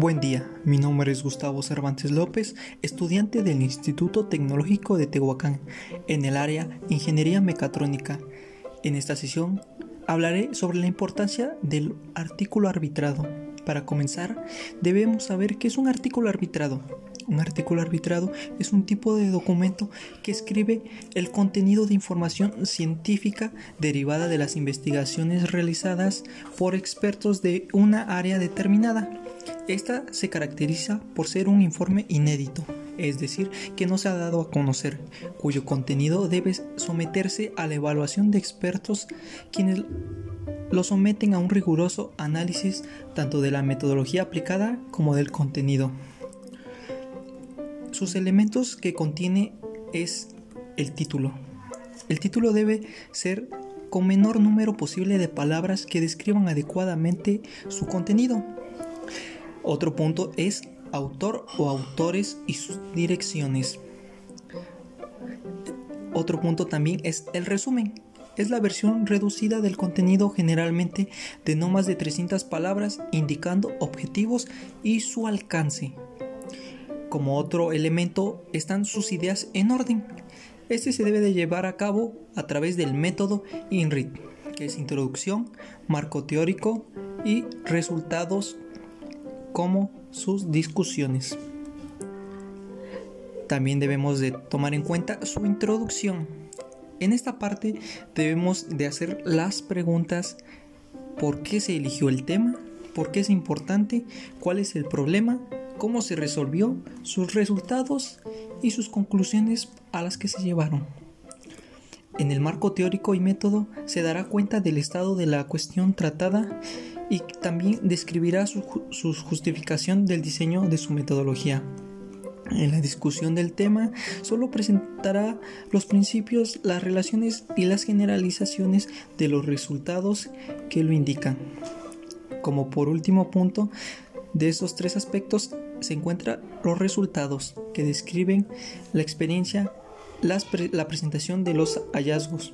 Buen día, mi nombre es Gustavo Cervantes López, estudiante del Instituto Tecnológico de Tehuacán, en el área Ingeniería Mecatrónica. En esta sesión hablaré sobre la importancia del artículo arbitrado. Para comenzar, debemos saber qué es un artículo arbitrado. Un artículo arbitrado es un tipo de documento que escribe el contenido de información científica derivada de las investigaciones realizadas por expertos de una área determinada. Esta se caracteriza por ser un informe inédito, es decir, que no se ha dado a conocer, cuyo contenido debe someterse a la evaluación de expertos quienes lo someten a un riguroso análisis tanto de la metodología aplicada como del contenido. Sus elementos que contiene es el título. El título debe ser con menor número posible de palabras que describan adecuadamente su contenido. Otro punto es autor o autores y sus direcciones. Otro punto también es el resumen. Es la versión reducida del contenido generalmente de no más de 300 palabras indicando objetivos y su alcance. Como otro elemento están sus ideas en orden. Este se debe de llevar a cabo a través del método INRIT, que es introducción, marco teórico y resultados como sus discusiones. También debemos de tomar en cuenta su introducción. En esta parte debemos de hacer las preguntas ¿por qué se eligió el tema? ¿Por qué es importante? ¿Cuál es el problema? ¿Cómo se resolvió? Sus resultados y sus conclusiones a las que se llevaron. En el marco teórico y método se dará cuenta del estado de la cuestión tratada y también describirá su, justificación del diseño de su metodología. En la discusión del tema solo presentará los principios, las relaciones y las generalizaciones de los resultados que lo indican. Como por último punto de estos tres aspectos se encuentran los resultados que describen la experiencia, la presentación de los hallazgos,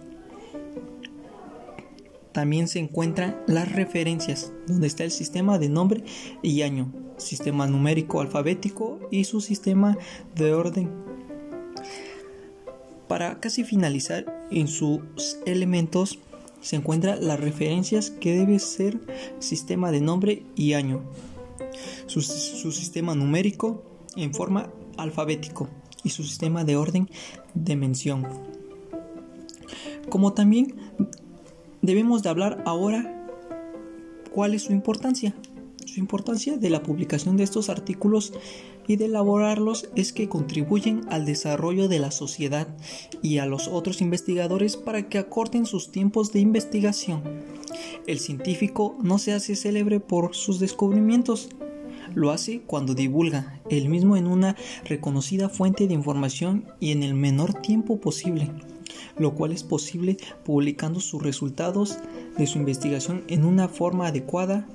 también se encuentran las referencias, donde está el sistema de nombre y año, sistema numérico alfabético y su sistema de orden. Para casi finalizar, en sus elementos se encuentran las referencias que debe ser sistema de nombre y año, su, su sistema numérico en forma alfabético y su sistema de orden de mención. Como también debemos de hablar ahora cuál es su importancia. Su importancia de la publicación de estos artículos y de elaborarlos es que contribuyen al desarrollo de la sociedad y a los otros investigadores para que acorten sus tiempos de investigación. El científico no se hace célebre por sus descubrimientos, lo hace cuando divulga el mismo en una reconocida fuente de información y en el menor tiempo posible lo cual es posible publicando sus resultados de su investigación en una forma adecuada,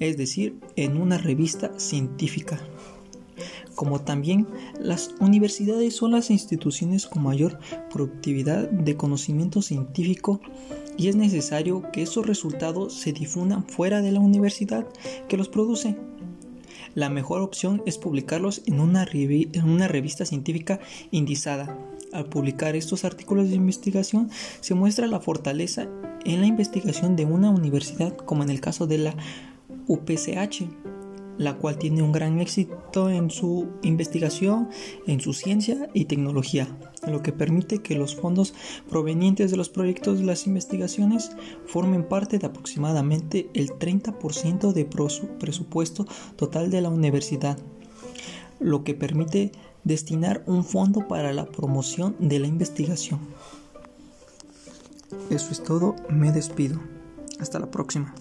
es decir, en una revista científica. Como también las universidades son las instituciones con mayor productividad de conocimiento científico y es necesario que esos resultados se difundan fuera de la universidad que los produce. La mejor opción es publicarlos en una, revista científica indizada. Al publicar estos artículos de investigación se muestra la fortaleza en la investigación de una universidad como en el caso de la UPCH, la cual tiene un gran éxito en su investigación, en su ciencia y tecnología, lo que permite que los fondos provenientes de los proyectos de las investigaciones formen parte de aproximadamente el 30% de presupuesto total de la universidad, lo que permite destinar un fondo para la promoción de la investigación. Eso es todo, me despido. Hasta la próxima.